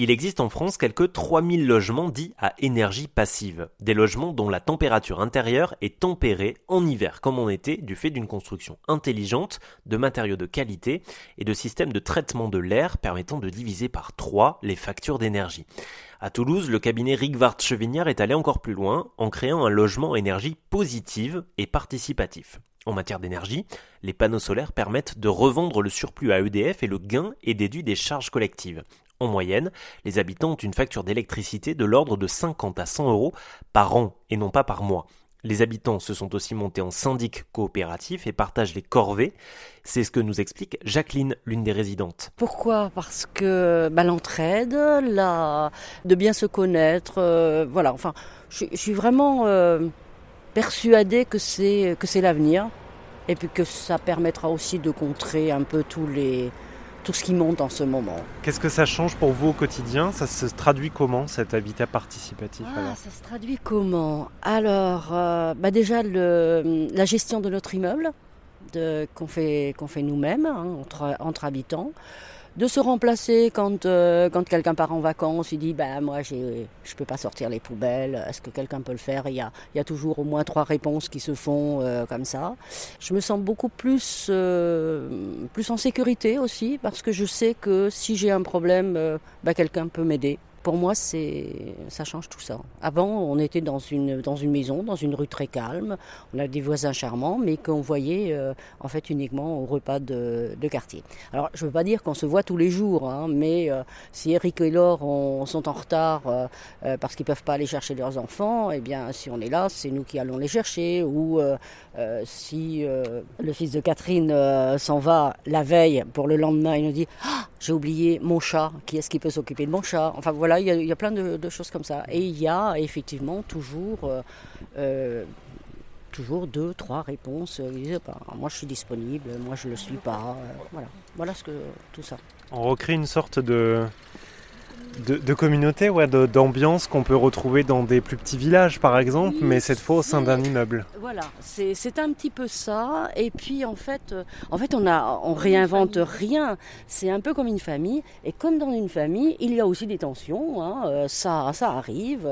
Il existe en France quelques 3000 logements dits à énergie passive, des logements dont la température intérieure est tempérée en hiver comme en été du fait d'une construction intelligente, de matériaux de qualité et de systèmes de traitement de l'air permettant de diviser par 3 les factures d'énergie. À Toulouse, le cabinet Rigvart Chevignard est allé encore plus loin en créant un logement énergie positive et participatif. En matière d'énergie, les panneaux solaires permettent de revendre le surplus à EDF et le gain est déduit des charges collectives. En moyenne, les habitants ont une facture d'électricité de l'ordre de 50 à 100 euros par an et non pas par mois. Les habitants se sont aussi montés en syndic coopératif et partagent les corvées. C'est ce que nous explique Jacqueline, l'une des résidentes. Pourquoi? Parce que bah, l'entraide, la... de bien se connaître, euh, voilà. Enfin, je, suis vraiment euh, persuadée que c'est que c'est l'avenir et puis que ça permettra aussi de contrer un peu tous les tout ce qui monte en ce moment. Qu'est-ce que ça change pour vous au quotidien? Ça se traduit comment cet habitat participatif ah, Ça se traduit comment? Alors, euh, bah déjà le, la gestion de notre immeuble qu'on fait, qu'on fait nous-mêmes hein, entre, entre habitants de se remplacer quand, euh, quand quelqu'un part en vacances, il dit bah moi je peux pas sortir les poubelles, est-ce que quelqu'un peut le faire? Il y, a, y a toujours au moins trois réponses qui se font euh, comme ça. Je me sens beaucoup plus, euh, plus en sécurité aussi parce que je sais que si j'ai un problème, bah, quelqu'un peut m'aider pour moi, c'est, ça change tout ça. Avant, on était dans une, dans une maison, dans une rue très calme. On a des voisins charmants, mais qu'on voyait euh, en fait uniquement au repas de, quartier. Alors, je ne veux pas dire qu'on se voit tous les jours, hein, mais euh, si Eric et Laure sont en retard euh, parce qu'ils ne peuvent pas aller chercher leurs enfants, eh bien, si on est là, c'est nous qui allons les chercher. Ou si le fils de Catherine s'en va la veille pour le lendemain, il nous dit ah, j'ai oublié mon chat. Qui est-ce qui peut s'occuper de mon chat? Enfin voilà il y, a plein de, choses comme ça. Et il y a effectivement toujours, euh, euh, toujours deux, trois réponses. Bah, moi, je suis disponible, moi, je ne le suis pas. Euh, voilà, voilà ce que tout ça. On recrée une sorte de de, communauté, ouais, d'ambiance qu'on peut retrouver dans des plus petits villages par exemple, mais cette fois au sein d'un immeuble. Voilà, c'est un petit peu ça. Et puis en fait, euh, en fait on a, on réinvente rien. C'est un peu comme une famille. Et comme dans une famille, il y a aussi des tensions. Hein, euh, ça, ça arrive.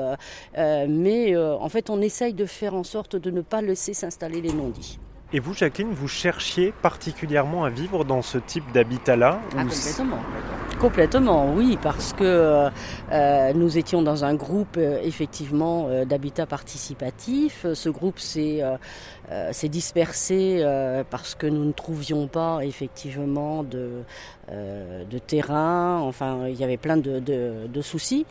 Euh, mais en fait, on essaye de faire en sorte de ne pas laisser s'installer les non-dits. Et vous, Jacqueline, vous cherchiez particulièrement à vivre dans ce type d'habitat-là ah, Complètement. Complètement, oui, parce que euh, nous étions dans un groupe euh, effectivement euh, d'habitat participatif. Ce groupe s'est dispersé parce que nous ne trouvions pas effectivement de, terrain. Enfin, il y avait plein de, soucis.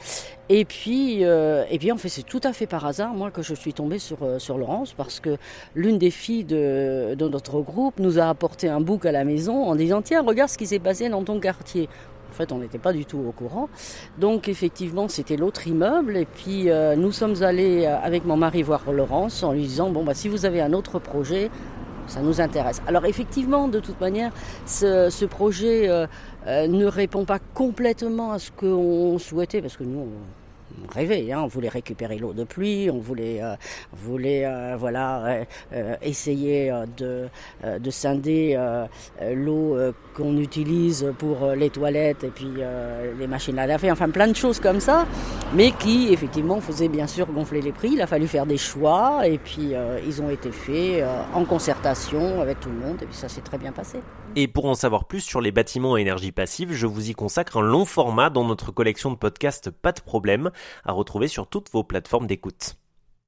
Et puis, et puis en fait, c'est tout à fait par hasard, moi, que je suis tombée sur, sur Laurence, parce que l'une des filles de, de notre groupe nous a apporté un bouc à la maison en disant Tiens, regarde ce qui s'est passé dans ton quartier. Fait, on n'était pas du tout au courant. Donc, effectivement, c'était l'autre immeuble. Et puis, euh, nous sommes allés euh, avec mon mari voir Laurence en lui disant Bon, bah, si vous avez un autre projet, ça nous intéresse. Alors, effectivement, de toute manière, ce, projet euh, ne répond pas complètement à ce qu'on souhaitait, parce que nous, Hein. On voulait récupérer l'eau de pluie, on voulait, euh, voulait euh, voilà, euh, essayer de, de scinder l'eau qu'on utilise pour les toilettes et puis les machines à laver, enfin plein de choses comme ça, mais qui effectivement faisaient bien sûr gonfler les prix. Il a fallu faire des choix et puis ils ont été faits en concertation avec tout le monde et puis ça s'est très bien passé. Et pour en savoir plus sur les bâtiments à énergie passive, je vous y consacre un long format dans notre collection de podcasts Pas de problème, à retrouver sur toutes vos plateformes d'écoute.